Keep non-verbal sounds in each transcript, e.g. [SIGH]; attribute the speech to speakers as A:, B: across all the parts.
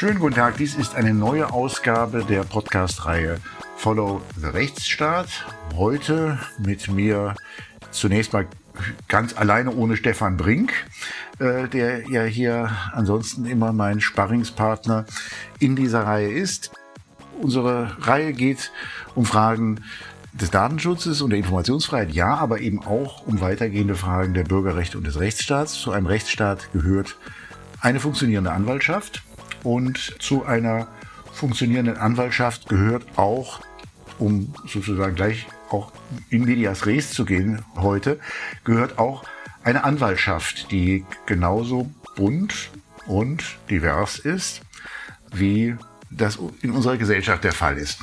A: Schönen guten Tag, dies ist eine neue Ausgabe der Podcast-Reihe Follow the Rechtsstaat. Heute mit mir zunächst mal ganz alleine ohne Stefan Brink, äh, der ja hier ansonsten immer mein Sparringspartner in dieser Reihe ist. Unsere Reihe geht um Fragen des Datenschutzes und der Informationsfreiheit, ja, aber eben auch um weitergehende Fragen der Bürgerrechte und des Rechtsstaats. Zu einem Rechtsstaat gehört eine funktionierende Anwaltschaft und zu einer funktionierenden Anwaltschaft gehört auch, um sozusagen gleich auch in medias res zu gehen heute, gehört auch eine Anwaltschaft, die genauso bunt und divers ist wie das in unserer Gesellschaft der Fall ist.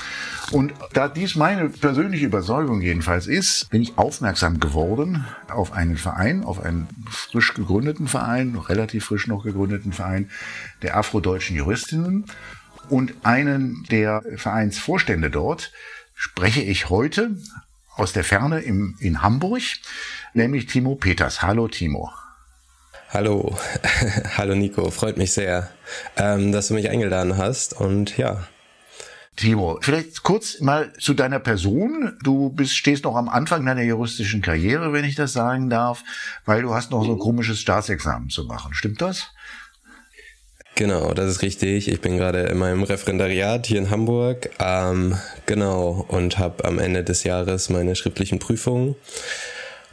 A: Und da dies meine persönliche Überzeugung jedenfalls ist, bin ich aufmerksam geworden auf einen Verein, auf einen frisch gegründeten Verein, noch relativ frisch noch gegründeten Verein der afrodeutschen Juristinnen. Und einen der Vereinsvorstände dort spreche ich heute aus der Ferne im, in Hamburg, nämlich Timo Peters. Hallo Timo.
B: Hallo, [LAUGHS] hallo Nico, freut mich sehr, ähm, dass du mich eingeladen hast und ja.
A: Timo, vielleicht kurz mal zu deiner Person. Du bist, stehst noch am Anfang deiner juristischen Karriere, wenn ich das sagen darf, weil du hast noch so ein komisches Staatsexamen zu machen. Stimmt das?
B: Genau, das ist richtig. Ich bin gerade in meinem Referendariat hier in Hamburg. Ähm, genau, und habe am Ende des Jahres meine schriftlichen Prüfungen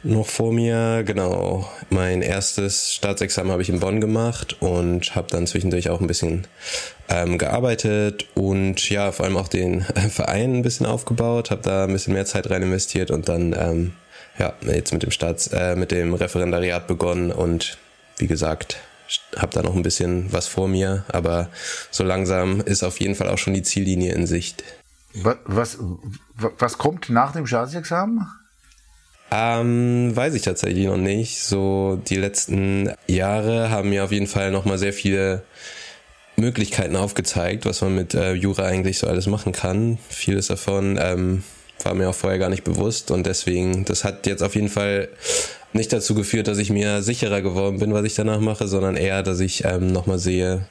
B: noch vor mir. Genau, mein erstes Staatsexamen habe ich in Bonn gemacht und habe dann zwischendurch auch ein bisschen ähm, gearbeitet und ja, vor allem auch den Verein ein bisschen aufgebaut, habe da ein bisschen mehr Zeit rein investiert und dann ähm, ja, jetzt mit dem Staats, äh, mit dem Referendariat begonnen und wie gesagt, habe da noch ein bisschen was vor mir, aber so langsam ist auf jeden Fall auch schon die Ziellinie in Sicht.
A: Was, was, was kommt nach dem Staatsexamen?
B: Ähm, weiß ich tatsächlich noch nicht. So die letzten Jahre haben mir auf jeden Fall nochmal sehr viele Möglichkeiten aufgezeigt, was man mit äh, Jura eigentlich so alles machen kann. Vieles davon ähm, war mir auch vorher gar nicht bewusst und deswegen, das hat jetzt auf jeden Fall nicht dazu geführt, dass ich mir sicherer geworden bin, was ich danach mache, sondern eher, dass ich ähm, nochmal sehe,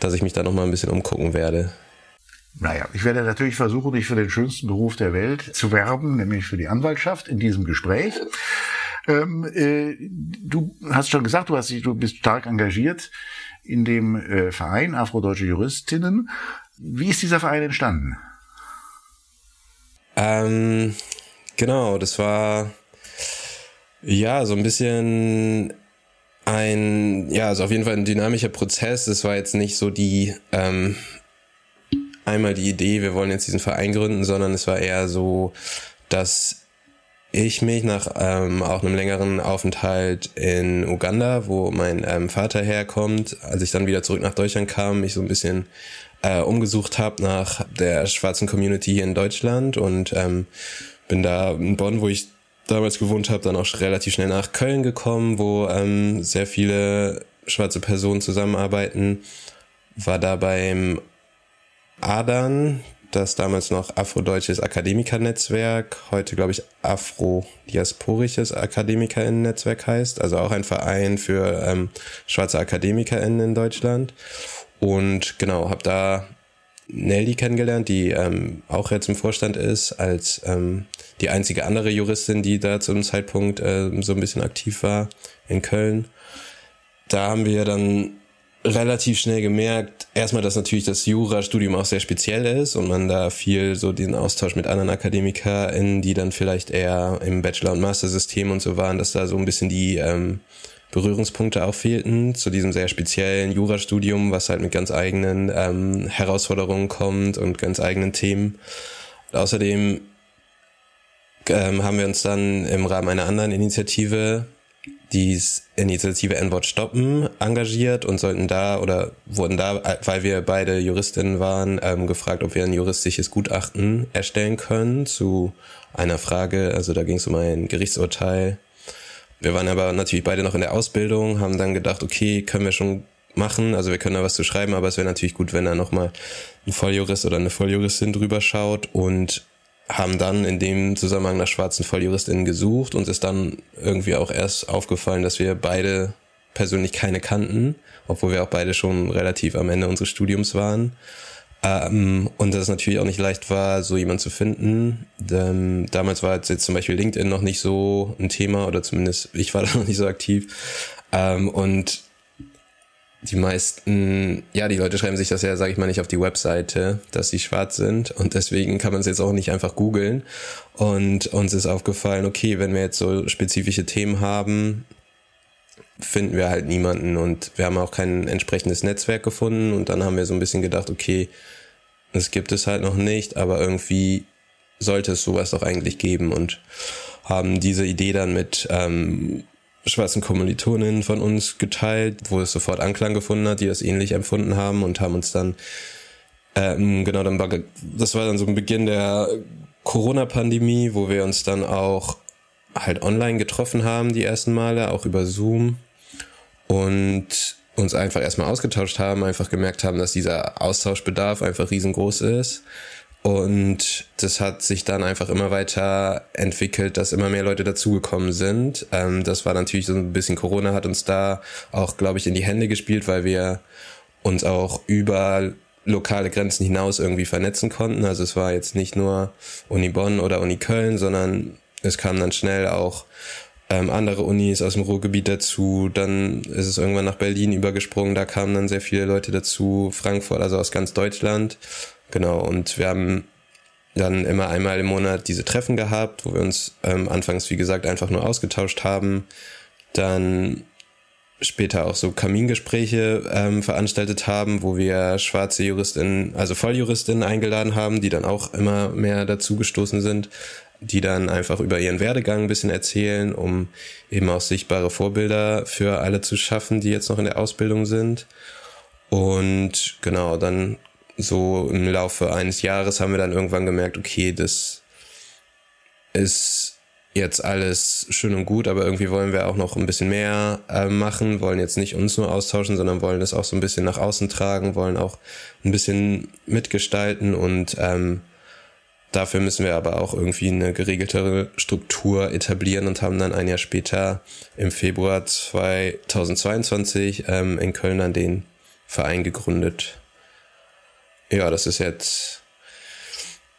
B: dass ich mich da nochmal ein bisschen umgucken werde.
A: Naja, ich werde natürlich versuchen, dich für den schönsten Beruf der Welt zu werben, nämlich für die Anwaltschaft in diesem Gespräch. Ähm, äh, du hast schon gesagt, du, hast dich, du bist stark engagiert in dem äh, Verein Afrodeutsche Juristinnen. Wie ist dieser Verein entstanden?
B: Ähm, genau, das war ja so ein bisschen ein, ja, also auf jeden Fall ein dynamischer Prozess. Es war jetzt nicht so die ähm, einmal die Idee, wir wollen jetzt diesen Verein gründen, sondern es war eher so, dass ich mich nach ähm, auch einem längeren Aufenthalt in Uganda, wo mein ähm, Vater herkommt, als ich dann wieder zurück nach Deutschland kam, mich so ein bisschen äh, umgesucht habe nach der schwarzen Community hier in Deutschland und ähm, bin da in Bonn, wo ich damals gewohnt habe, dann auch relativ schnell nach Köln gekommen, wo ähm, sehr viele schwarze Personen zusammenarbeiten. War da beim Adern, das damals noch Afrodeutsches Akademikernetzwerk, heute glaube ich Afro-Diasporisches Akademikerinnen-Netzwerk heißt, also auch ein Verein für ähm, schwarze Akademikerinnen in Deutschland. Und genau, habe da Nelly kennengelernt, die ähm, auch jetzt im Vorstand ist, als ähm, die einzige andere Juristin, die da zu dem Zeitpunkt äh, so ein bisschen aktiv war in Köln. Da haben wir dann relativ schnell gemerkt, erstmal, dass natürlich das Jurastudium auch sehr speziell ist und man da viel so den Austausch mit anderen AkademikerInnen, die dann vielleicht eher im Bachelor- und Master-System und so waren, dass da so ein bisschen die ähm, Berührungspunkte auch fehlten zu diesem sehr speziellen Jurastudium, was halt mit ganz eigenen ähm, Herausforderungen kommt und ganz eigenen Themen. Außerdem ähm, haben wir uns dann im Rahmen einer anderen Initiative die Initiative N-Wort stoppen engagiert und sollten da oder wurden da, weil wir beide Juristinnen waren, ähm, gefragt, ob wir ein juristisches Gutachten erstellen können zu einer Frage. Also da ging es um ein Gerichtsurteil. Wir waren aber natürlich beide noch in der Ausbildung, haben dann gedacht, okay, können wir schon machen. Also wir können da was zu schreiben, aber es wäre natürlich gut, wenn da nochmal ein Volljurist oder eine Volljuristin drüber schaut und haben dann in dem Zusammenhang nach schwarzen Volljuristin gesucht und ist dann irgendwie auch erst aufgefallen, dass wir beide persönlich keine kannten, obwohl wir auch beide schon relativ am Ende unseres Studiums waren. Ähm, und dass es natürlich auch nicht leicht war, so jemand zu finden. Ähm, damals war jetzt zum Beispiel LinkedIn noch nicht so ein Thema oder zumindest ich war [LAUGHS] da noch nicht so aktiv. Ähm, und die meisten, ja, die Leute schreiben sich das ja, sage ich mal, nicht auf die Webseite, dass sie schwarz sind. Und deswegen kann man es jetzt auch nicht einfach googeln. Und uns ist aufgefallen, okay, wenn wir jetzt so spezifische Themen haben, finden wir halt niemanden. Und wir haben auch kein entsprechendes Netzwerk gefunden. Und dann haben wir so ein bisschen gedacht, okay, es gibt es halt noch nicht, aber irgendwie sollte es sowas doch eigentlich geben. Und haben diese Idee dann mit ähm, schwarzen Kommilitoninnen von uns geteilt, wo es sofort Anklang gefunden hat, die das ähnlich empfunden haben und haben uns dann ähm, genau dann war das war dann so ein Beginn der Corona-Pandemie, wo wir uns dann auch halt online getroffen haben die ersten Male, auch über Zoom und uns einfach erstmal ausgetauscht haben, einfach gemerkt haben, dass dieser Austauschbedarf einfach riesengroß ist. Und das hat sich dann einfach immer weiter entwickelt, dass immer mehr Leute dazugekommen sind. Ähm, das war natürlich so ein bisschen Corona hat uns da auch, glaube ich, in die Hände gespielt, weil wir uns auch über lokale Grenzen hinaus irgendwie vernetzen konnten. Also es war jetzt nicht nur Uni Bonn oder Uni Köln, sondern es kam dann schnell auch ähm, andere Unis aus dem Ruhrgebiet dazu. Dann ist es irgendwann nach Berlin übergesprungen. Da kamen dann sehr viele Leute dazu. Frankfurt, also aus ganz Deutschland. Genau. Und wir haben dann immer einmal im Monat diese Treffen gehabt, wo wir uns ähm, anfangs, wie gesagt, einfach nur ausgetauscht haben. Dann später auch so Kamingespräche ähm, veranstaltet haben, wo wir schwarze Juristinnen, also Volljuristinnen eingeladen haben, die dann auch immer mehr dazugestoßen sind die dann einfach über ihren Werdegang ein bisschen erzählen, um eben auch sichtbare Vorbilder für alle zu schaffen, die jetzt noch in der Ausbildung sind. Und genau, dann so im Laufe eines Jahres haben wir dann irgendwann gemerkt, okay, das ist jetzt alles schön und gut, aber irgendwie wollen wir auch noch ein bisschen mehr äh, machen, wollen jetzt nicht uns nur austauschen, sondern wollen das auch so ein bisschen nach außen tragen, wollen auch ein bisschen mitgestalten und ähm, Dafür müssen wir aber auch irgendwie eine geregeltere Struktur etablieren und haben dann ein Jahr später im Februar 2022 ähm, in Köln dann den Verein gegründet. Ja, das ist jetzt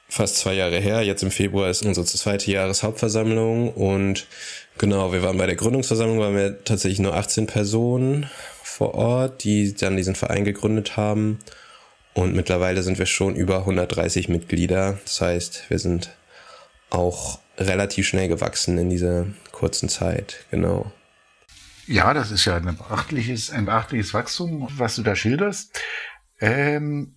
B: fast zwei Jahre her. Jetzt im Februar ist unsere zweite Jahreshauptversammlung und genau, wir waren bei der Gründungsversammlung, waren wir tatsächlich nur 18 Personen vor Ort, die dann diesen Verein gegründet haben. Und mittlerweile sind wir schon über 130 Mitglieder. Das heißt, wir sind auch relativ schnell gewachsen in dieser kurzen Zeit. Genau.
A: Ja, das ist ja ein beachtliches, ein beachtliches Wachstum, was du da schilderst. Ähm,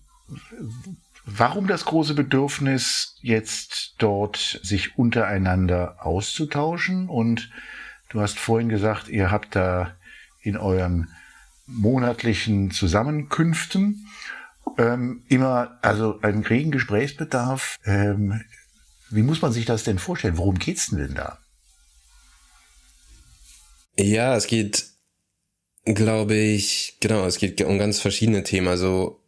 A: warum das große Bedürfnis, jetzt dort sich untereinander auszutauschen? Und du hast vorhin gesagt, ihr habt da in euren monatlichen Zusammenkünften ähm, immer, also einen regen Gesprächsbedarf. Ähm, wie muss man sich das denn vorstellen? Worum geht's denn da?
B: Ja, es geht, glaube ich, genau, es geht um ganz verschiedene Themen. Also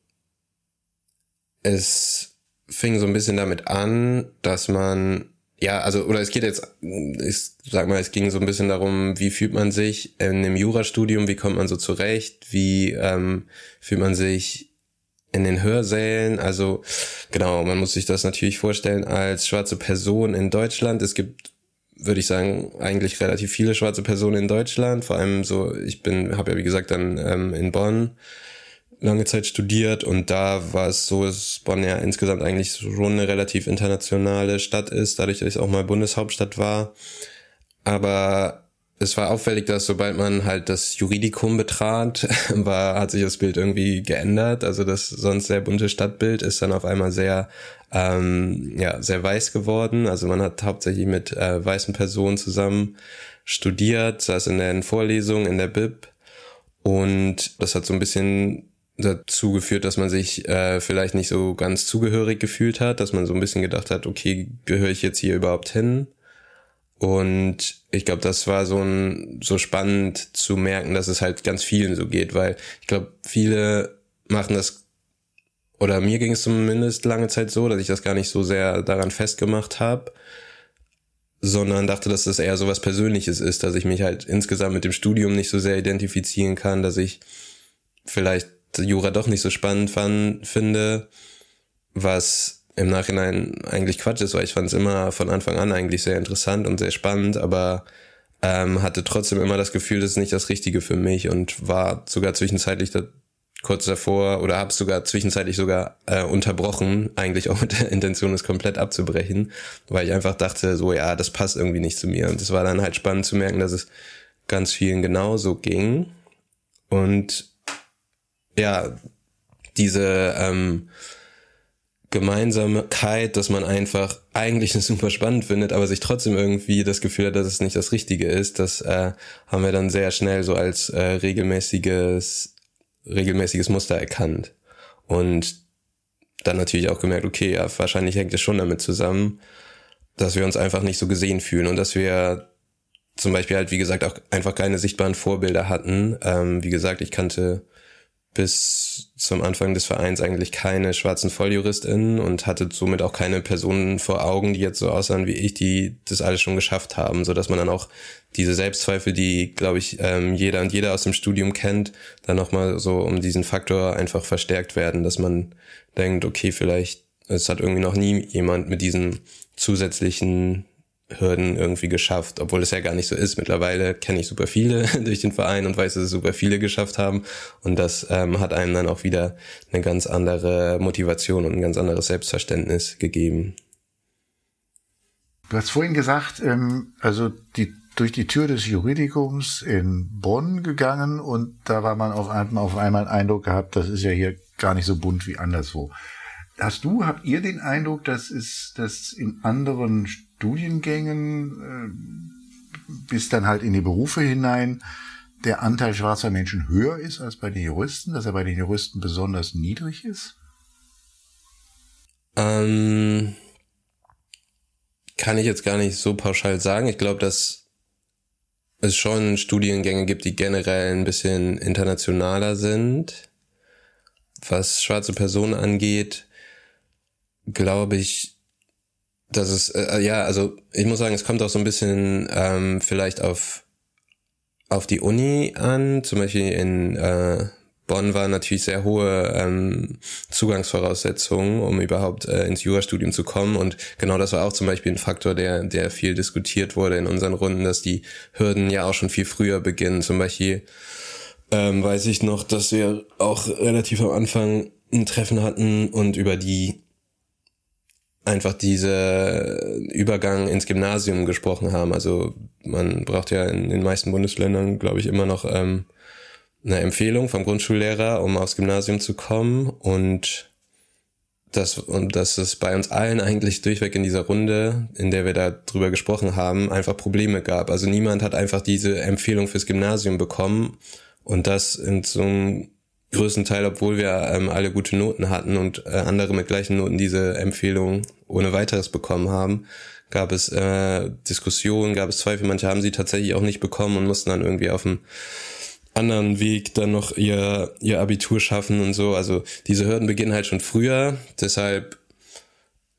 B: es fing so ein bisschen damit an, dass man ja, also, oder es geht jetzt, ich sag mal, es ging so ein bisschen darum, wie fühlt man sich in einem Jurastudium, wie kommt man so zurecht, wie ähm, fühlt man sich in den Hörsälen. Also genau, man muss sich das natürlich vorstellen als schwarze Person in Deutschland. Es gibt, würde ich sagen, eigentlich relativ viele schwarze Personen in Deutschland. Vor allem so, ich bin, habe ja wie gesagt dann ähm, in Bonn lange Zeit studiert und da war es so, dass Bonn ja insgesamt eigentlich schon eine relativ internationale Stadt ist, dadurch, dass es auch mal Bundeshauptstadt war. Aber es war auffällig, dass sobald man halt das Juridikum betrat, [LAUGHS] war, hat sich das Bild irgendwie geändert. Also das sonst sehr bunte Stadtbild ist dann auf einmal sehr, ähm, ja, sehr weiß geworden. Also man hat hauptsächlich mit äh, weißen Personen zusammen studiert, saß in den Vorlesungen, in der Bib. Und das hat so ein bisschen dazu geführt, dass man sich äh, vielleicht nicht so ganz zugehörig gefühlt hat, dass man so ein bisschen gedacht hat, okay, gehöre ich jetzt hier überhaupt hin? Und ich glaube, das war so ein so spannend zu merken, dass es halt ganz vielen so geht, weil ich glaube, viele machen das oder mir ging es zumindest lange Zeit so, dass ich das gar nicht so sehr daran festgemacht habe, sondern dachte, dass das eher so was Persönliches ist, dass ich mich halt insgesamt mit dem Studium nicht so sehr identifizieren kann, dass ich vielleicht Jura doch nicht so spannend fand, finde, was im Nachhinein eigentlich Quatsch ist, weil ich fand es immer von Anfang an eigentlich sehr interessant und sehr spannend, aber ähm, hatte trotzdem immer das Gefühl, das ist nicht das Richtige für mich und war sogar zwischenzeitlich da, kurz davor oder habe sogar zwischenzeitlich sogar äh, unterbrochen, eigentlich auch mit der Intention, es komplett abzubrechen, weil ich einfach dachte, so ja, das passt irgendwie nicht zu mir. Und es war dann halt spannend zu merken, dass es ganz vielen genauso ging. Und ja, diese ähm, Gemeinsamkeit, dass man einfach eigentlich es super spannend findet, aber sich trotzdem irgendwie das Gefühl hat, dass es nicht das Richtige ist, das äh, haben wir dann sehr schnell so als äh, regelmäßiges regelmäßiges Muster erkannt. Und dann natürlich auch gemerkt, okay, ja, wahrscheinlich hängt es schon damit zusammen, dass wir uns einfach nicht so gesehen fühlen und dass wir zum Beispiel halt, wie gesagt, auch einfach keine sichtbaren Vorbilder hatten. Ähm, wie gesagt, ich kannte bis zum Anfang des Vereins eigentlich keine schwarzen VolljuristInnen und hatte somit auch keine Personen vor Augen, die jetzt so aussahen wie ich, die das alles schon geschafft haben, so dass man dann auch diese Selbstzweifel, die, glaube ich, ähm, jeder und jeder aus dem Studium kennt, dann nochmal so um diesen Faktor einfach verstärkt werden, dass man denkt, okay, vielleicht, es hat irgendwie noch nie jemand mit diesen zusätzlichen Hürden irgendwie geschafft, obwohl es ja gar nicht so ist. Mittlerweile kenne ich super viele [LAUGHS] durch den Verein und weiß, dass es super viele geschafft haben. Und das ähm, hat einem dann auch wieder eine ganz andere Motivation und ein ganz anderes Selbstverständnis gegeben.
A: Du hast vorhin gesagt, ähm, also die durch die Tür des Juridikums in Bonn gegangen und da war man auf einmal, auf einmal Eindruck gehabt, das ist ja hier gar nicht so bunt wie anderswo. Hast du, habt ihr den Eindruck, dass es, dass in anderen Studiengängen äh, bis dann halt in die Berufe hinein der Anteil schwarzer Menschen höher ist als bei den Juristen, dass er bei den Juristen besonders niedrig ist?
B: Ähm, kann ich jetzt gar nicht so pauschal sagen. Ich glaube, dass es schon Studiengänge gibt, die generell ein bisschen internationaler sind. Was schwarze Personen angeht, glaube ich, dass es, äh, ja, also ich muss sagen, es kommt auch so ein bisschen ähm, vielleicht auf, auf die Uni an. Zum Beispiel in äh, Bonn waren natürlich sehr hohe ähm, Zugangsvoraussetzungen, um überhaupt äh, ins Jurastudium zu kommen. Und genau das war auch zum Beispiel ein Faktor, der, der viel diskutiert wurde in unseren Runden, dass die Hürden ja auch schon viel früher beginnen. Zum Beispiel ähm, weiß ich noch, dass wir auch relativ am Anfang ein Treffen hatten und über die einfach diese Übergang ins Gymnasium gesprochen haben. Also man braucht ja in den meisten Bundesländern, glaube ich, immer noch ähm, eine Empfehlung vom Grundschullehrer, um aufs Gymnasium zu kommen und das, und dass es bei uns allen eigentlich durchweg in dieser Runde, in der wir da drüber gesprochen haben, einfach Probleme gab. Also niemand hat einfach diese Empfehlung fürs Gymnasium bekommen und das in so einem größten Teil, obwohl wir ähm, alle gute Noten hatten und äh, andere mit gleichen Noten diese Empfehlung ohne weiteres bekommen haben, gab es äh, Diskussionen, gab es Zweifel. Manche haben sie tatsächlich auch nicht bekommen und mussten dann irgendwie auf dem anderen Weg dann noch ihr, ihr Abitur schaffen und so. Also diese Hürden beginnen halt schon früher. Deshalb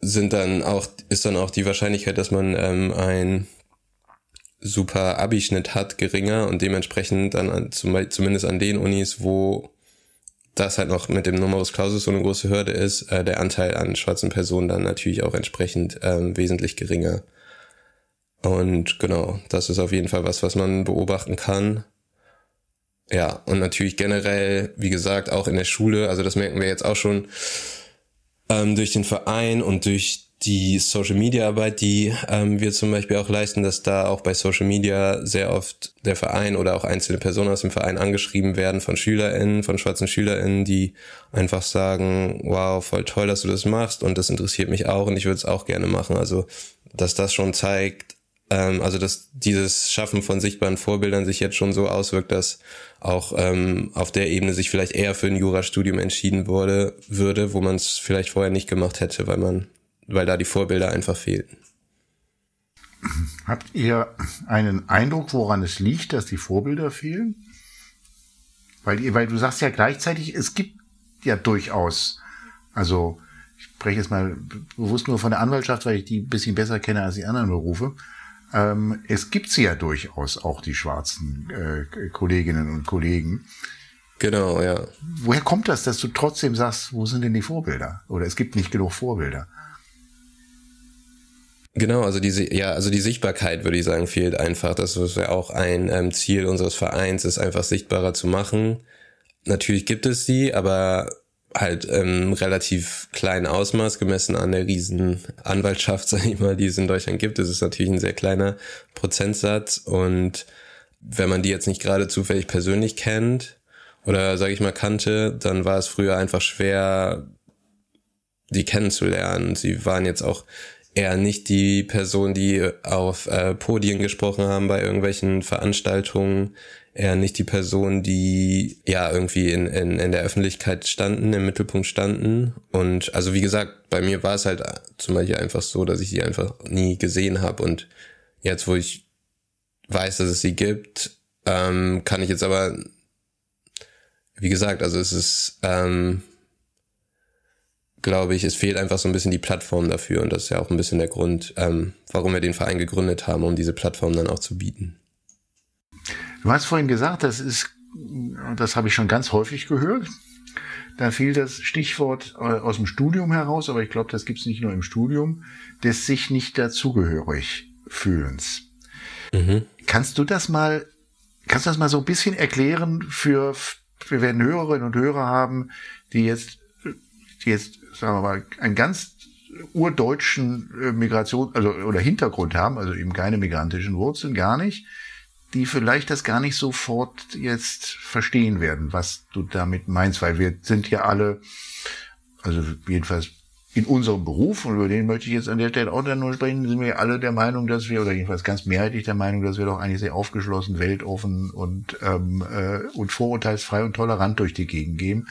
B: sind dann auch, ist dann auch die Wahrscheinlichkeit, dass man ähm, ein super Abischnitt hat, geringer und dementsprechend dann an, zum, zumindest an den Unis, wo das halt noch mit dem Numerus Clausus so eine große Hürde ist, äh, der Anteil an schwarzen Personen dann natürlich auch entsprechend ähm, wesentlich geringer. Und genau, das ist auf jeden Fall was, was man beobachten kann. Ja, und natürlich generell, wie gesagt, auch in der Schule, also das merken wir jetzt auch schon ähm, durch den Verein und durch die Social Media Arbeit, die ähm, wir zum Beispiel auch leisten, dass da auch bei Social Media sehr oft der Verein oder auch einzelne Personen aus dem Verein angeschrieben werden von SchülerInnen, von schwarzen SchülerInnen, die einfach sagen, wow, voll toll, dass du das machst und das interessiert mich auch und ich würde es auch gerne machen. Also, dass das schon zeigt, ähm, also dass dieses Schaffen von sichtbaren Vorbildern sich jetzt schon so auswirkt, dass auch ähm, auf der Ebene sich vielleicht eher für ein Jurastudium entschieden wurde, würde, wo man es vielleicht vorher nicht gemacht hätte, weil man weil da die Vorbilder einfach fehlten.
A: Habt ihr einen Eindruck, woran es liegt, dass die Vorbilder fehlen? Weil, weil du sagst ja gleichzeitig, es gibt ja durchaus, also ich spreche jetzt mal bewusst nur von der Anwaltschaft, weil ich die ein bisschen besser kenne als die anderen Berufe. ähm, es gibt sie ja durchaus auch, die schwarzen äh, Kolleginnen und Kollegen.
B: Genau, ja.
A: Woher kommt das, dass du trotzdem sagst, wo sind denn die Vorbilder? Oder es gibt nicht genug Vorbilder?
B: Genau, also diese, ja, also die Sichtbarkeit, würde ich sagen, fehlt einfach. Das ist ja auch ein ähm, Ziel unseres Vereins, ist einfach sichtbarer zu machen. Natürlich gibt es die, aber halt ähm, relativ kleinen Ausmaß gemessen an der riesen Anwaltschaft, [LAUGHS] sag ich mal, die es in Deutschland gibt. Das ist natürlich ein sehr kleiner Prozentsatz und wenn man die jetzt nicht gerade zufällig persönlich kennt oder sage ich mal kannte, dann war es früher einfach schwer, die kennenzulernen. Sie waren jetzt auch eher nicht die Person, die auf äh, Podien gesprochen haben bei irgendwelchen Veranstaltungen, eher nicht die Person, die ja irgendwie in, in, in der Öffentlichkeit standen, im Mittelpunkt standen. Und also wie gesagt, bei mir war es halt zum Beispiel einfach so, dass ich sie einfach nie gesehen habe. Und jetzt, wo ich weiß, dass es sie gibt, ähm, kann ich jetzt aber, wie gesagt, also es ist ähm, glaube ich, es fehlt einfach so ein bisschen die Plattform dafür und das ist ja auch ein bisschen der Grund, ähm, warum wir den Verein gegründet haben, um diese Plattform dann auch zu bieten.
A: Du hast vorhin gesagt, das ist, das habe ich schon ganz häufig gehört. Da fiel das Stichwort äh, aus dem Studium heraus, aber ich glaube, das gibt es nicht nur im Studium, des sich nicht dazugehörig fühlens. Mhm. Kannst du das mal, kannst du das mal so ein bisschen erklären für, wir werden Hörerinnen und Hörer haben, die jetzt, die jetzt sagen wir mal, einen ganz urdeutschen äh, Migration, also oder Hintergrund haben, also eben keine migrantischen Wurzeln, gar nicht, die vielleicht das gar nicht sofort jetzt verstehen werden, was du damit meinst, weil wir sind ja alle, also jedenfalls in unserem Beruf, und über den möchte ich jetzt an der Stelle auch dann nur sprechen, sind wir alle der Meinung, dass wir, oder jedenfalls ganz mehrheitlich der Meinung, dass wir doch eigentlich sehr aufgeschlossen, weltoffen und, ähm, äh, und vorurteilsfrei und tolerant durch die Gegend gehen.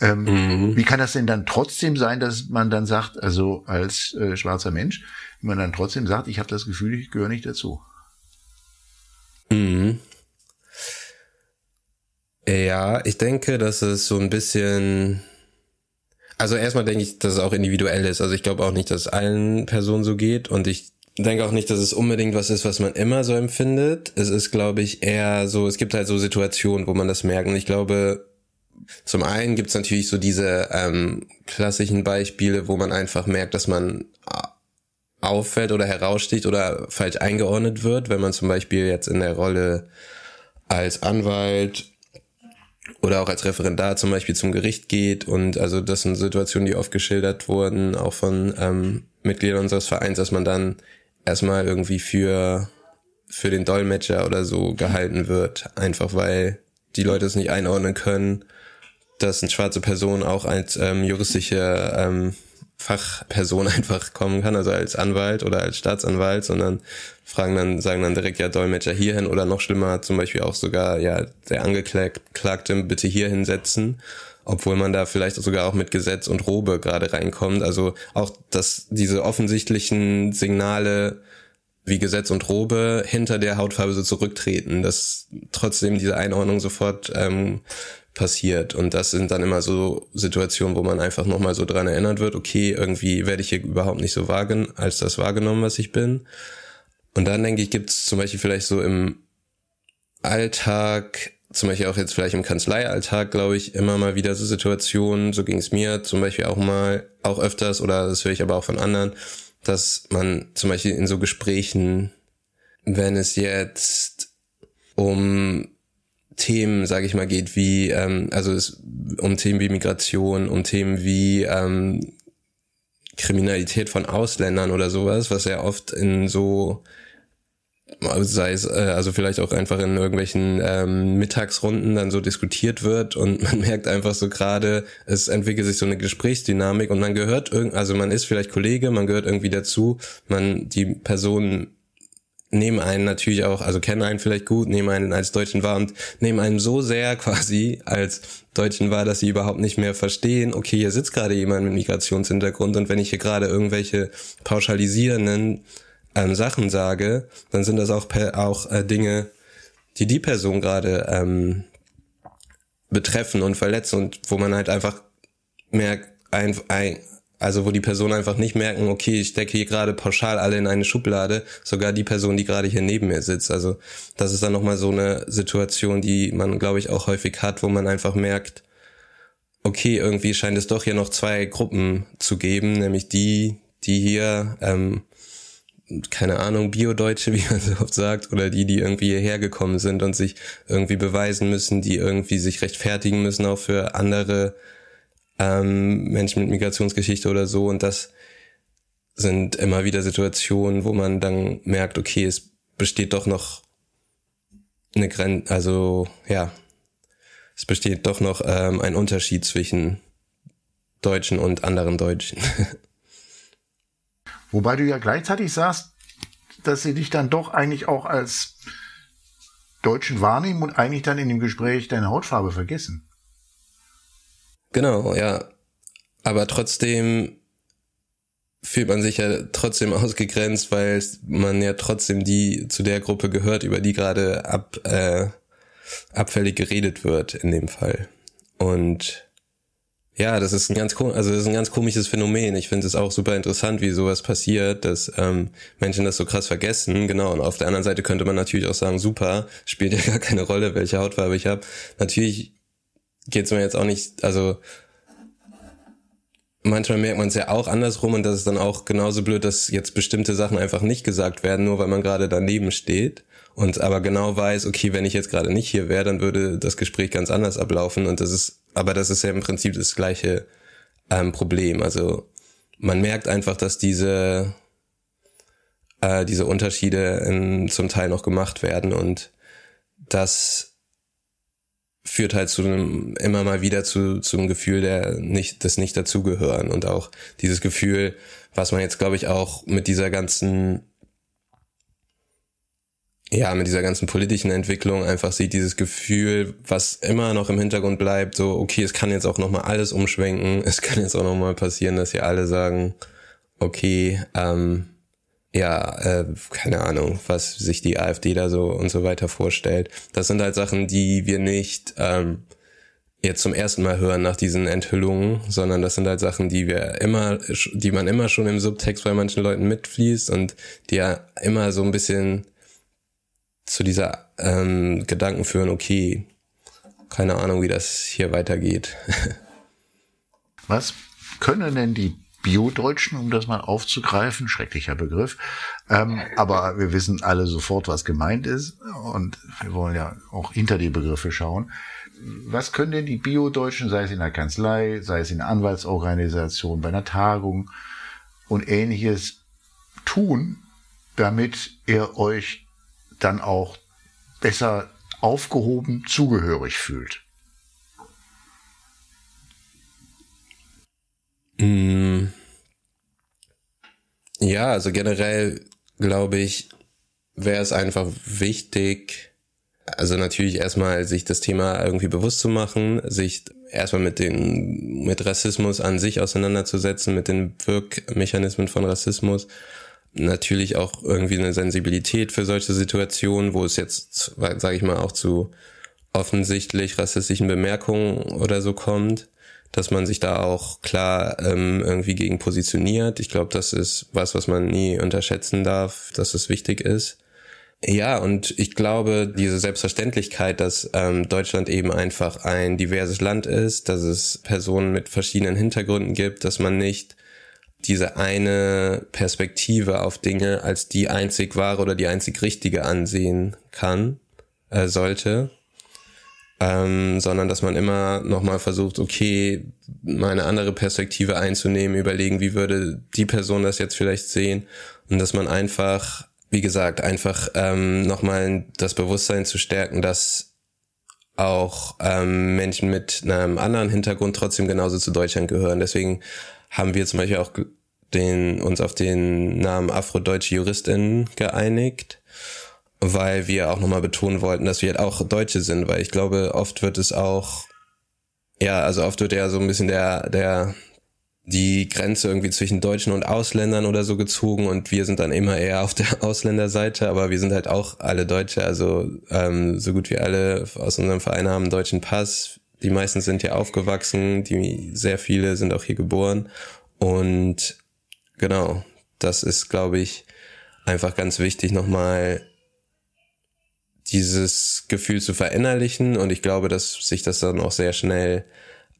A: Ähm, mhm. Wie kann das denn dann trotzdem sein, dass man dann sagt, also als äh, schwarzer Mensch, wenn man dann trotzdem sagt, ich habe das Gefühl, ich gehöre nicht dazu?
B: Mhm. Ja, ich denke, dass es so ein bisschen. Also erstmal denke ich, dass es auch individuell ist. Also ich glaube auch nicht, dass es allen Personen so geht und ich denke auch nicht, dass es unbedingt was ist, was man immer so empfindet. Es ist, glaube ich, eher so, es gibt halt so Situationen, wo man das merkt. Und ich glaube, zum einen gibt's natürlich so diese ähm, klassischen Beispiele, wo man einfach merkt, dass man auffällt oder heraussticht oder falsch eingeordnet wird, wenn man zum Beispiel jetzt in der Rolle als Anwalt oder auch als Referendar zum Beispiel zum Gericht geht und also das sind Situationen, die oft geschildert wurden, auch von ähm, Mitgliedern unseres Vereins, dass man dann erstmal irgendwie für für den Dolmetscher oder so gehalten wird, einfach weil die Leute es nicht einordnen können dass eine schwarze Person auch als ähm, juristische ähm, Fachperson [LAUGHS] einfach kommen kann, also als Anwalt oder als Staatsanwalt, sondern fragen dann, sagen dann direkt ja Dolmetscher hierhin oder noch schlimmer zum Beispiel auch sogar ja der Angeklagte bitte hier hinsetzen, obwohl man da vielleicht sogar auch mit Gesetz und Robe gerade reinkommt. Also auch, dass diese offensichtlichen Signale wie Gesetz und Robe hinter der Hautfarbe so zurücktreten, dass trotzdem diese Einordnung sofort ähm, passiert. Und das sind dann immer so Situationen, wo man einfach nochmal so dran erinnert wird, okay, irgendwie werde ich hier überhaupt nicht so wahrgenommen, als das wahrgenommen, was ich bin. Und dann denke ich, gibt es zum Beispiel vielleicht so im Alltag, zum Beispiel auch jetzt vielleicht im Kanzleialltag, glaube ich, immer mal wieder so Situationen, so ging es mir zum Beispiel auch mal, auch öfters, oder das höre ich aber auch von anderen, dass man zum Beispiel in so Gesprächen, wenn es jetzt um Themen, sage ich mal, geht, wie, ähm, also es um Themen wie Migration, um Themen wie ähm, Kriminalität von Ausländern oder sowas, was ja oft in so sei es äh, also vielleicht auch einfach in irgendwelchen ähm, Mittagsrunden dann so diskutiert wird und [LAUGHS] man merkt einfach so gerade, es entwickelt sich so eine Gesprächsdynamik und man gehört irgend, also man ist vielleicht Kollege, man gehört irgendwie dazu, man die Personen nehmen einen natürlich auch, also kennen einen vielleicht gut, nehmen einen als Deutschen wahr und nehmen einen so sehr [LAUGHS] quasi als Deutschen wahr, dass sie überhaupt nicht mehr verstehen, okay, hier sitzt gerade jemand mit Migrationshintergrund und wenn ich hier gerade irgendwelche pauschalisierenden ähm, Sachen sage, dann sind das auch, auch äh, Dinge, die die Person gerade ähm, betreffen und verletzen und wo man halt einfach merkt, ein, ein, also wo die Personen einfach nicht merken, okay, ich stecke hier gerade pauschal alle in eine Schublade, sogar die Person, die gerade hier neben mir sitzt. Also das ist dann nochmal so eine Situation, die man, glaube ich, auch häufig hat, wo man einfach merkt, okay, irgendwie scheint es doch hier noch zwei Gruppen zu geben, nämlich die, die hier, ähm, keine Ahnung, Bio-Deutsche, [LAUGHS] wie man so oft sagt, oder die, die irgendwie hierher gekommen sind und sich irgendwie beweisen müssen, die irgendwie sich rechtfertigen müssen auch für andere ähm, Menschen mit Migrationsgeschichte oder so. Und das sind immer wieder Situationen, wo man dann merkt, okay, es besteht doch noch eine Grenze, also ja, es besteht doch noch ähm, ein Unterschied zwischen Deutschen und anderen Deutschen. [LAUGHS]
A: Wobei du ja gleichzeitig sagst, dass sie dich dann doch eigentlich auch als Deutschen wahrnehmen und eigentlich dann in dem Gespräch deine Hautfarbe vergessen.
B: Genau, ja. Aber trotzdem fühlt man sich ja trotzdem [LAUGHS] ausgegrenzt, weil man ja trotzdem die zu der Gruppe gehört, über die gerade ab äh, abfällig geredet wird in dem Fall. Und ja, das ist ein ganz also das ist ein ganz komisches Phänomen. Ich finde es auch super interessant, wie sowas passiert, dass ähm, Menschen das so krass vergessen. Genau. Und auf der anderen Seite könnte man natürlich auch sagen, super, spielt ja gar keine Rolle, welche Hautfarbe ich habe. Natürlich geht es mir jetzt auch nicht, also manchmal merkt man es ja auch andersrum und das ist dann auch genauso blöd, dass jetzt bestimmte Sachen einfach nicht gesagt werden, nur weil man gerade daneben steht und aber genau weiß, okay, wenn ich jetzt gerade nicht hier wäre, dann würde das Gespräch ganz anders ablaufen und das ist, aber das ist ja im Prinzip das gleiche ähm, Problem. Also man merkt einfach, dass diese äh, diese Unterschiede in, zum Teil noch gemacht werden und das führt halt zu einem, immer mal wieder zu, zum Gefühl der nicht, des nicht dazugehören und auch dieses Gefühl, was man jetzt glaube ich auch mit dieser ganzen, ja, mit dieser ganzen politischen Entwicklung einfach sieht, dieses Gefühl, was immer noch im Hintergrund bleibt, so, okay, es kann jetzt auch nochmal alles umschwenken, [LAUGHS] es kann jetzt auch nochmal passieren, dass hier alle sagen, okay, ähm, ja, äh, keine Ahnung, was sich die AfD da so und so weiter vorstellt. Das sind halt Sachen, die wir nicht ähm, jetzt zum ersten Mal hören nach diesen Enthüllungen, sondern das sind halt Sachen, die wir immer, die man immer schon im Subtext bei manchen Leuten mitfließt und die ja immer so ein bisschen zu dieser ähm, Gedanken führen, okay, keine Ahnung, wie das hier weitergeht. [LAUGHS]
A: Was können denn die Bio-Deutschen, um das mal aufzugreifen, schrecklicher Begriff. Ähm, aber wir wissen alle sofort, was gemeint ist. Und wir wollen ja auch hinter die Begriffe schauen. Was können denn die Bio-Deutschen, sei es in der Kanzlei, sei es in der Anwaltsorganisation, bei einer Tagung und ähnliches, tun, damit ihr euch dann auch besser aufgehoben zugehörig fühlt?
B: Mm. Ja, also generell glaube ich, wäre es einfach wichtig, also natürlich erstmal sich das Thema irgendwie bewusst zu machen, sich erstmal mit den, mit Rassismus an sich auseinanderzusetzen, mit den Wirkmechanismen von Rassismus. Natürlich auch irgendwie eine Sensibilität für solche Situationen, wo es jetzt, sage ich mal, auch zu offensichtlich rassistischen Bemerkungen oder so kommt dass man sich da auch klar ähm, irgendwie gegen positioniert. Ich glaube, das ist was, was man nie unterschätzen darf, dass es wichtig ist. Ja, und ich glaube, diese Selbstverständlichkeit, dass ähm, Deutschland eben einfach ein diverses Land ist, dass es Personen mit verschiedenen Hintergründen gibt, dass man nicht diese eine Perspektive auf Dinge als die einzig wahre oder die einzig richtige ansehen kann, äh, sollte, ähm, sondern dass man immer nochmal versucht, okay, mal eine andere Perspektive einzunehmen, überlegen, wie würde die Person das jetzt vielleicht sehen und dass man einfach, wie gesagt, einfach ähm, nochmal das Bewusstsein zu stärken, dass auch ähm, Menschen mit einem anderen Hintergrund trotzdem genauso zu Deutschland gehören. Deswegen haben wir zum Beispiel auch den, uns auf den Namen Afrodeutsche Juristin geeinigt weil wir auch nochmal betonen wollten, dass wir halt auch Deutsche sind, weil ich glaube, oft wird es auch, ja, also oft wird ja so ein bisschen der, der, die Grenze irgendwie zwischen Deutschen und Ausländern oder so gezogen und wir sind dann immer eher auf der [LAUGHS] Ausländerseite, aber wir sind halt auch alle Deutsche, also ähm, so gut wie alle aus unserem Verein haben einen deutschen Pass. Die meisten sind hier aufgewachsen, die sehr viele sind auch hier geboren Und genau, das ist, glaube ich, einfach ganz wichtig, nochmal dieses Gefühl zu verinnerlichen. Und ich glaube, dass sich das dann auch sehr schnell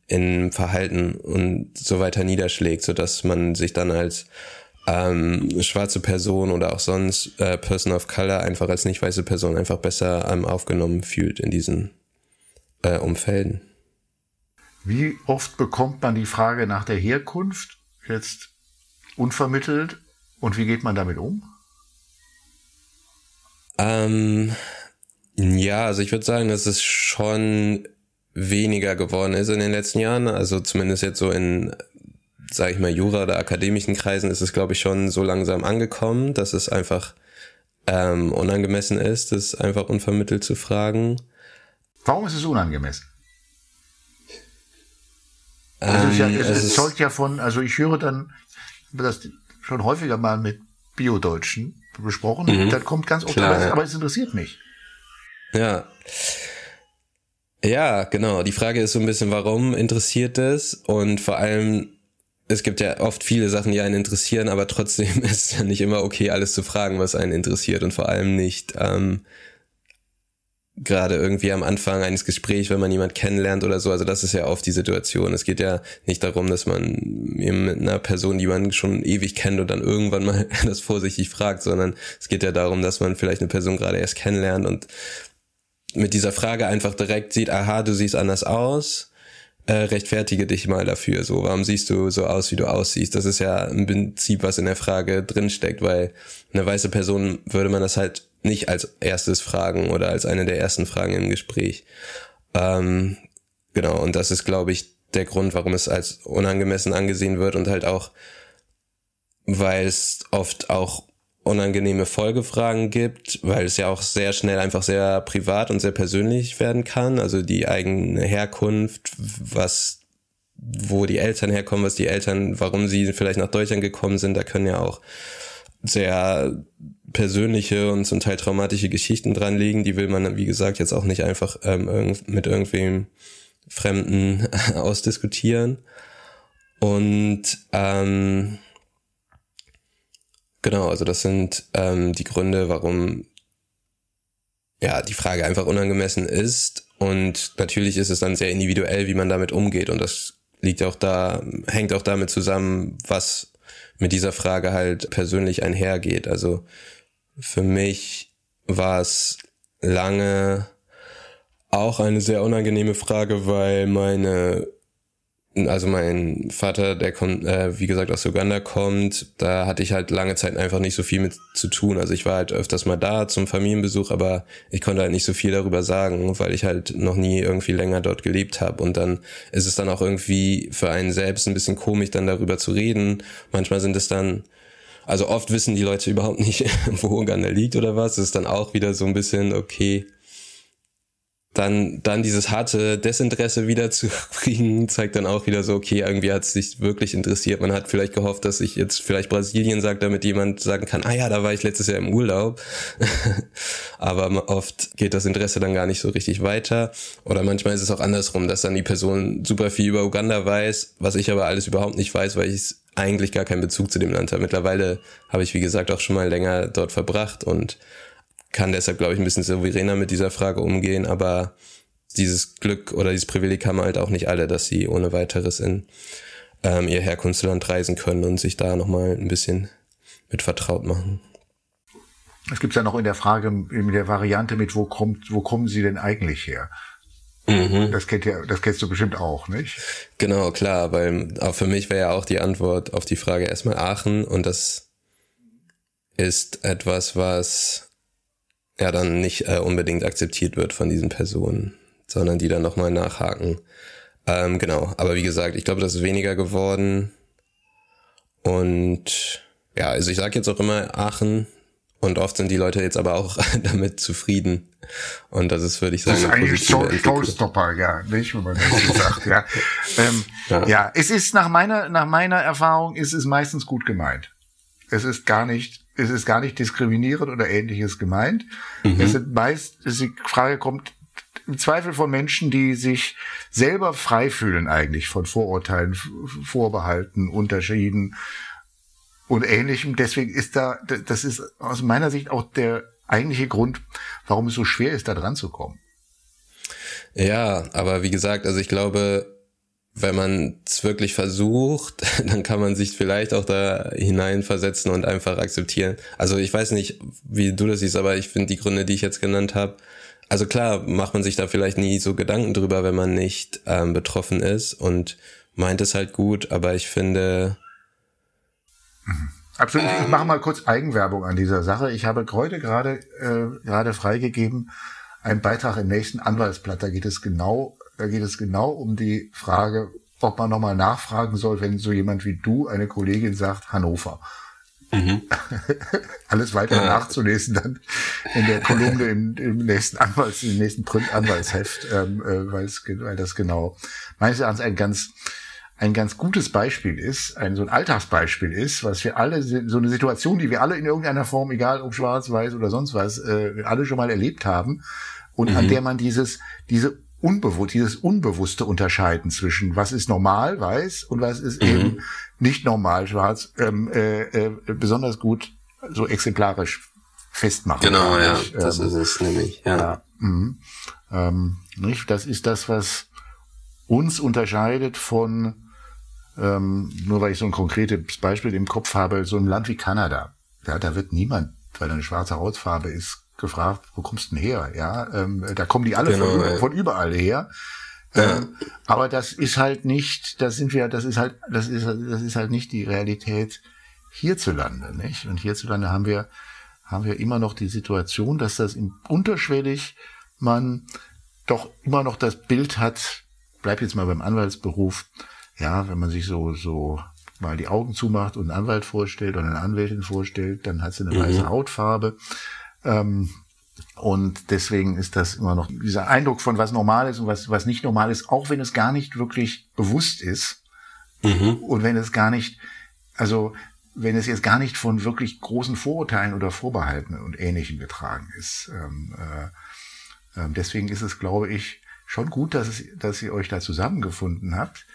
B: in Verhalten und so weiter niederschlägt, so dass man sich dann als ähm, schwarze Person oder auch sonst äh, Person of Color einfach als nicht weiße Person einfach besser ähm, aufgenommen fühlt in diesen äh, Umfelden.
A: Wie oft bekommt man die Frage nach der Herkunft jetzt unvermittelt und wie geht man damit um?
B: Ähm, ja, also ich würde sagen, dass es schon weniger geworden ist in den letzten Jahren. Also zumindest jetzt so in, sage ich mal, Jura oder akademischen Kreisen ist es, glaube ich, schon so langsam angekommen, dass es einfach ähm, unangemessen ist, das einfach unvermittelt zu fragen.
A: Warum ist es unangemessen? Also es, ja, ähm, es, es zeugt ja von, also ich höre dann, das schon häufiger mal mit Bio-Deutschen besprochen, mhm. dann kommt ganz oft, aber es interessiert mich.
B: Ja. Ja, genau. Die Frage ist so ein bisschen, warum interessiert es? Und vor allem, es gibt ja oft viele Sachen, die einen interessieren, aber trotzdem [LAUGHS] ist es ja nicht immer okay, alles zu fragen, was einen interessiert und vor allem nicht ähm, gerade irgendwie am Anfang eines Gesprächs, wenn man jemand kennenlernt oder so. Also das ist ja oft die Situation. Es geht ja nicht darum, dass man mit einer Person, die man schon ewig kennt und dann irgendwann mal [LAUGHS] das vorsichtig fragt, sondern es geht ja darum, dass man vielleicht eine Person gerade erst kennenlernt und mit dieser Frage einfach direkt sieht, aha, du siehst anders aus, äh, rechtfertige dich mal dafür. So, warum siehst du so aus, wie du aussiehst? Das ist ja im Prinzip, was in der Frage drinsteckt, weil eine weiße Person würde man das halt nicht als erstes fragen oder als eine der ersten Fragen im Gespräch. Ähm, genau, und das ist, glaube ich, der Grund, warum es als unangemessen angesehen wird und halt auch, weil es oft auch unangenehme Folgefragen gibt, weil es ja auch sehr schnell einfach sehr privat und sehr persönlich werden kann. Also die eigene Herkunft, was, wo die Eltern herkommen, was die Eltern, warum sie vielleicht nach Deutschland gekommen sind, da können ja auch sehr persönliche und zum Teil traumatische Geschichten dran liegen. Die will man, wie gesagt, jetzt auch nicht einfach ähm, mit irgendwem Fremden [LAUGHS] ausdiskutieren. Und ähm, Genau, also das sind ähm, die Gründe, warum ja die Frage einfach unangemessen ist. Und natürlich ist es dann sehr individuell, wie man damit umgeht. Und das liegt auch da, hängt auch damit zusammen, was mit dieser Frage halt persönlich einhergeht. Also für mich war es lange auch eine sehr unangenehme Frage, weil meine also mein Vater, der kommt, äh, wie gesagt, aus Uganda kommt, da hatte ich halt lange Zeit einfach nicht so viel mit zu tun. Also ich war halt öfters mal da zum Familienbesuch, aber ich konnte halt nicht so viel darüber sagen, weil ich halt noch nie irgendwie länger dort gelebt habe. Und dann ist es dann auch irgendwie für einen selbst ein bisschen komisch, dann darüber zu reden. Manchmal sind es dann also oft wissen die Leute überhaupt nicht, [LAUGHS] wo Uganda liegt oder was. Es ist dann auch wieder so ein bisschen, okay, dann, dann dieses harte Desinteresse wieder [LAUGHS] zu kriegen, zeigt dann auch wieder so, okay, irgendwie hat es sich wirklich interessiert. Man hat vielleicht gehofft, dass ich jetzt vielleicht Brasilien sagt, damit jemand sagen kann, ah ja, da war ich letztes Jahr im Urlaub. [LAUGHS] Aber oft geht das Interesse dann gar nicht so richtig weiter. Oder manchmal ist es auch andersrum, dass dann die Person super viel über Uganda weiß, was ich aber alles überhaupt nicht weiß, weil ich eigentlich gar keinen Bezug zu dem Land habe. Mittlerweile habe ich, wie gesagt, auch schon mal länger dort verbracht und kann deshalb, glaube ich, ein bisschen souveräner mit dieser Frage umgehen, aber dieses Glück oder dieses Privileg haben halt auch nicht alle, dass sie ohne weiteres in ähm, ihr Herkunftsland reisen können und sich da nochmal ein bisschen mit vertraut machen.
A: Es gibt ja noch in der Frage, in der Variante mit, wo kommt, wo kommen sie denn eigentlich her?
B: Mhm.
A: Das kennt ja, das kennst du bestimmt auch, nicht?
B: Genau, klar, weil auch für mich wäre ja auch die Antwort auf die Frage erstmal Aachen und das ist etwas, was ja dann nicht äh, unbedingt akzeptiert wird von diesen Personen, sondern die dann nochmal nachhaken. Ähm, genau, aber wie gesagt, ich glaube, das ist weniger geworden. Und ja, also ich sage jetzt auch immer Aachen und oft sind die Leute jetzt aber auch [LAUGHS] damit zufrieden. Und das ist, würde ich sagen,
A: das ist eigentlich so Showstopper, ja, nicht, wenn man das so [LAUGHS] sagt, ja. Ähm, ja. ja. es ist nach meiner, nach meiner Erfahrung ist es meistens gut gemeint. Es ist gar nicht es ist gar nicht diskriminierend oder ähnliches gemeint. Mhm. Es sind meist, die Frage kommt im Zweifel von Menschen, die sich selber frei fühlen eigentlich von Vorurteilen, Vorbehalten, Unterschieden und ähnlichem. Deswegen ist da, das ist aus meiner Sicht auch der eigentliche Grund, warum es so schwer ist, da dran zu kommen.
B: Ja, aber wie gesagt, also ich glaube, wenn man es wirklich versucht, [LAUGHS] dann kann man sich vielleicht auch da hineinversetzen und einfach akzeptieren. Also ich weiß nicht, wie du das siehst, aber ich finde die Gründe, die ich jetzt genannt habe, also klar macht man sich da vielleicht nie so Gedanken drüber, wenn man nicht ähm, betroffen ist und meint es halt gut, aber ich finde.
A: Mhm. Absolut. Ich mache mal kurz Eigenwerbung an dieser Sache. Ich habe heute gerade äh, gerade freigegeben einen Beitrag im nächsten Anwaltsblatt. Da geht es genau da geht es genau um die Frage, ob man nochmal nachfragen soll, wenn so jemand wie du, eine Kollegin sagt, Hannover. Mhm. [LAUGHS] Alles weiter ja. nachzulesen dann in der Kolumne im, im nächsten Anwalts, im nächsten Print-Anwaltsheft, ähm, äh, weil, es, weil das genau meines Erachtens ein ganz ein ganz gutes Beispiel ist, ein so ein Alltagsbeispiel ist, was wir alle, so eine Situation, die wir alle in irgendeiner Form, egal ob schwarz, weiß oder sonst was, äh, alle schon mal erlebt haben und mhm. an der man dieses, diese unbewusst, dieses unbewusste Unterscheiden zwischen was ist normal, weiß, und was ist mhm. eben nicht normal, schwarz, ähm, äh, äh, besonders gut so exemplarisch festmachen.
B: Genau, ja, ich, das ähm, ist es nämlich, ja. ja
A: mhm. ähm, nicht? Das ist das, was uns unterscheidet von, ähm, nur weil ich so ein konkretes Beispiel im Kopf habe, so ein Land wie Kanada. Ja, da wird niemand, weil er eine schwarze Hautfarbe ist, gefragt, wo kommst du denn her? Ja, ähm, da kommen die alle genau, von, ja. von, überall her. Ja. Ähm, aber das ist halt nicht, das sind wir, das ist halt, das ist, das ist halt nicht die Realität hierzulande, nicht? Und hierzulande haben wir, haben wir immer noch die Situation, dass das im unterschwellig man doch immer noch das Bild hat, bleib jetzt mal beim Anwaltsberuf, ja, wenn man sich so, so mal die Augen zumacht und einen Anwalt vorstellt oder eine Anwältin vorstellt, dann hat sie eine mhm. weiße Hautfarbe, ähm, und deswegen ist das immer noch dieser Eindruck von was normal ist und was, was nicht normal ist, auch wenn es gar nicht wirklich bewusst ist. Mhm. Und wenn es gar nicht, also wenn es jetzt gar nicht von wirklich großen Vorurteilen oder Vorbehalten und Ähnlichem getragen ist. Ähm, äh, äh, deswegen ist es, glaube ich, schon gut, dass, es, dass ihr euch da zusammengefunden habt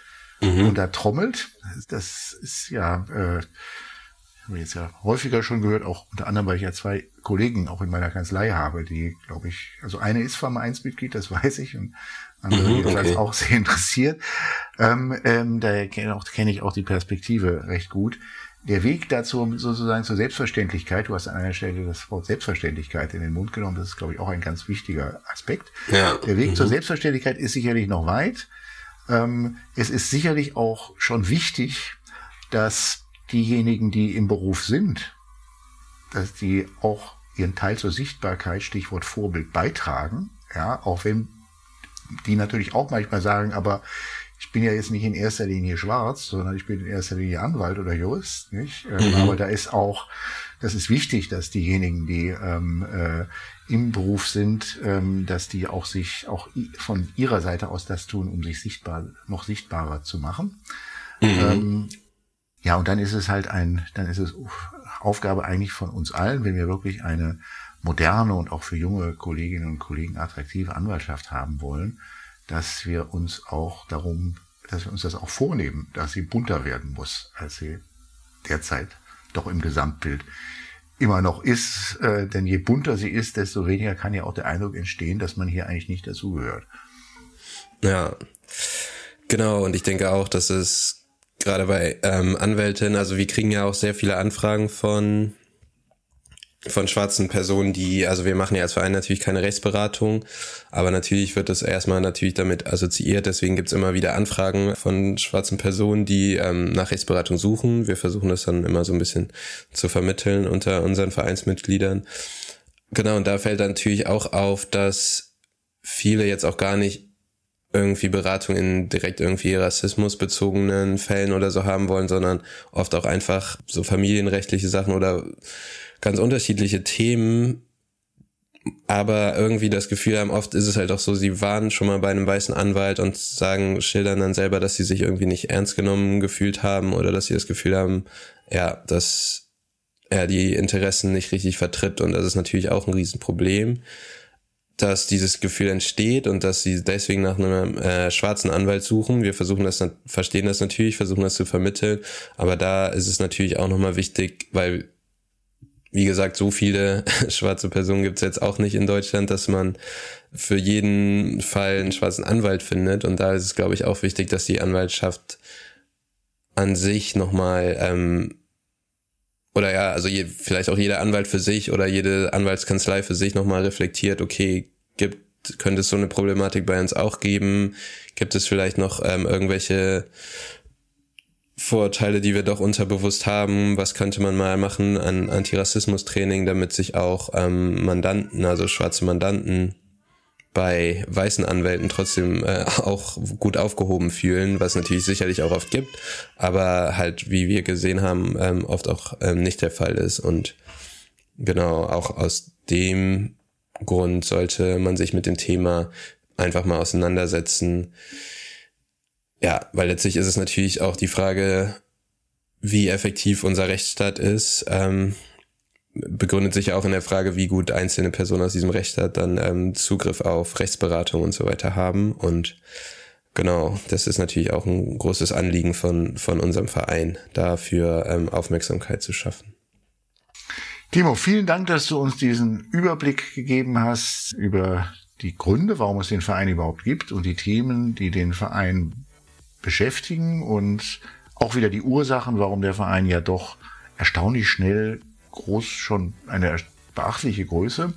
A: mhm. und da trommelt. Das ist ja äh, habe ich jetzt ja häufiger schon gehört, auch unter anderem, weil ich ja zwei Kollegen auch in meiner Kanzlei habe, die, glaube ich, also eine ist Pharma 1 Mitglied, das [LAUGHS] weiß ich, und andere mhm, jedenfalls okay. auch sehr interessiert. Ähm, ähm, da kenne kenn ich auch die Perspektive recht gut. Der Weg dazu sozusagen zur Selbstverständlichkeit, du hast an einer Stelle das Wort Selbstverständlichkeit in den Mund genommen, das ist, glaube ich, auch ein ganz wichtiger Aspekt. Ja. Der Weg mhm. zur Selbstverständlichkeit ist sicherlich noch weit. Ähm, es ist sicherlich auch schon wichtig, dass diejenigen, die im Beruf sind, dass die auch ihren Teil zur Sichtbarkeit, Stichwort Vorbild, beitragen. Ja, auch wenn die natürlich auch manchmal sagen, aber ich bin ja jetzt nicht in erster Linie schwarz, sondern ich bin in erster Linie Anwalt oder Jurist, nicht? Ähm, mhm. Aber da ist auch, das ist wichtig, dass diejenigen, die ähm, äh, im Beruf sind, ähm, dass die auch sich auch von ihrer Seite aus das tun, um sich sichtbar, noch sichtbarer zu machen. Mhm. Ähm, ja, und dann ist es halt ein, dann ist es Aufgabe eigentlich von uns allen, wenn wir wirklich eine moderne und auch für junge Kolleginnen und Kollegen attraktive Anwaltschaft haben wollen, dass wir uns auch darum, dass wir uns das auch vornehmen, dass sie bunter werden muss, als sie derzeit doch im Gesamtbild immer noch ist. Äh, denn je bunter sie ist, desto weniger kann ja auch der Eindruck entstehen, dass man hier eigentlich nicht dazugehört.
B: Ja, genau. Und ich denke auch, dass es gerade bei ähm, Anwälten, also wir kriegen ja auch sehr viele Anfragen von von schwarzen Personen, die, also wir machen ja als Verein natürlich keine Rechtsberatung, aber natürlich wird das erstmal natürlich damit assoziiert, deswegen gibt's immer wieder Anfragen von schwarzen Personen, die ähm, nach Rechtsberatung suchen. Wir versuchen das dann immer so ein bisschen zu vermitteln unter unseren Vereinsmitgliedern. Genau, und da fällt natürlich auch auf, dass viele jetzt auch gar nicht irgendwie Beratung in direkt irgendwie rassismusbezogenen Fällen oder so haben wollen, sondern oft auch einfach so familienrechtliche Sachen oder ganz unterschiedliche Themen, aber irgendwie das Gefühl haben, oft ist es halt auch so, sie waren schon mal bei einem weißen Anwalt und sagen, schildern dann selber, dass sie sich irgendwie nicht ernst genommen gefühlt haben oder dass sie das Gefühl haben, ja, dass er die Interessen nicht richtig vertritt und das ist natürlich auch ein Riesenproblem. Dass dieses Gefühl entsteht und dass sie deswegen nach einem äh, schwarzen Anwalt suchen. Wir versuchen das, verstehen das natürlich, versuchen das zu vermitteln, aber da ist es natürlich auch nochmal wichtig, weil wie gesagt, so viele [LAUGHS] schwarze Personen gibt es jetzt auch nicht in Deutschland, dass man für jeden Fall einen schwarzen Anwalt findet. Und da ist es, glaube ich, auch wichtig, dass die Anwaltschaft an sich nochmal, ähm, oder ja, also je, vielleicht auch jeder Anwalt für sich oder jede Anwaltskanzlei für sich nochmal reflektiert, okay, gibt, könnte es so eine Problematik bei uns auch geben? Gibt es vielleicht noch ähm, irgendwelche Vorurteile, die wir doch unterbewusst haben. Was könnte man mal machen an Antirassismus-Training, damit sich auch ähm, Mandanten, also schwarze Mandanten bei weißen Anwälten trotzdem äh, auch gut aufgehoben fühlen, was natürlich sicherlich auch oft gibt, aber halt, wie wir gesehen haben, ähm, oft auch ähm, nicht der Fall ist. Und genau, auch aus dem Grund sollte man sich mit dem Thema einfach mal auseinandersetzen ja, weil letztlich ist es natürlich auch die Frage, wie effektiv unser Rechtsstaat ist, ähm, begründet sich auch in der Frage, wie gut einzelne Personen aus diesem Rechtsstaat dann ähm, Zugriff auf Rechtsberatung und so weiter haben. Und genau, das ist natürlich auch ein großes Anliegen von, von unserem Verein, dafür ähm, Aufmerksamkeit zu schaffen.
A: Timo, vielen Dank, dass du uns diesen Überblick gegeben hast über die Gründe, warum es den Verein überhaupt gibt und die Themen, die den Verein beschäftigen und auch wieder die Ursachen, warum der Verein ja doch erstaunlich schnell groß schon eine beachtliche Größe mhm.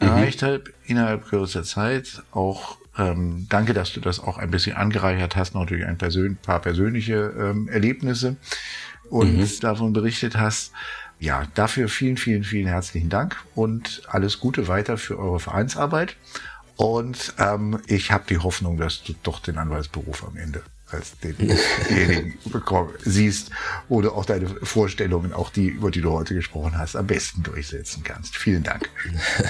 A: erreicht hat innerhalb kürzester Zeit. Auch ähm, danke, dass du das auch ein bisschen angereichert hast, natürlich ein persön paar persönliche ähm, Erlebnisse und mhm. davon berichtet hast. Ja, dafür vielen, vielen, vielen herzlichen Dank und alles Gute weiter für eure Vereinsarbeit. Und ähm, ich habe die Hoffnung, dass du doch den Anwaltsberuf am Ende als denjenigen bekommen, siehst oder auch deine Vorstellungen, auch die, über die du heute gesprochen hast, am besten durchsetzen kannst. Vielen Dank.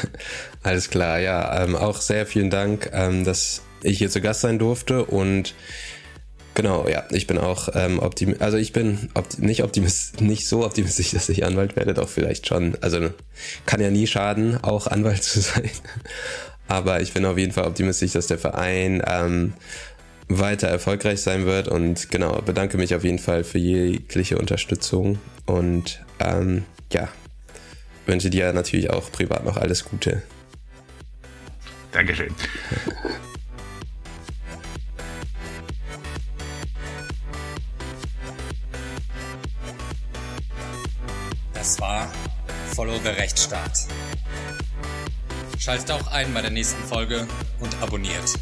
A: [LAUGHS]
B: Alles klar, ja. Ähm, auch sehr vielen Dank, ähm, dass ich hier zu Gast sein durfte und Genau, ja, ich bin auch ähm, optimistisch, also ich bin opti nicht optimist, [LAUGHS] nicht so optimistisch, dass ich Anwalt werde, doch vielleicht schon. Also kann ja nie schaden, auch Anwalt [LAUGHS] zu sein. Aber ich bin auf jeden Fall optimistisch, dass der Verein ähm, weiter erfolgreich sein wird. Und genau, bedanke mich auf jeden Fall für jegliche Unterstützung. Und ähm, ja, wünsche dir natürlich auch privat noch alles Gute.
A: Dankeschön.
C: Das war Follow the Rechtsstaat. Schaltet auch ein bei der nächsten Folge und abonniert.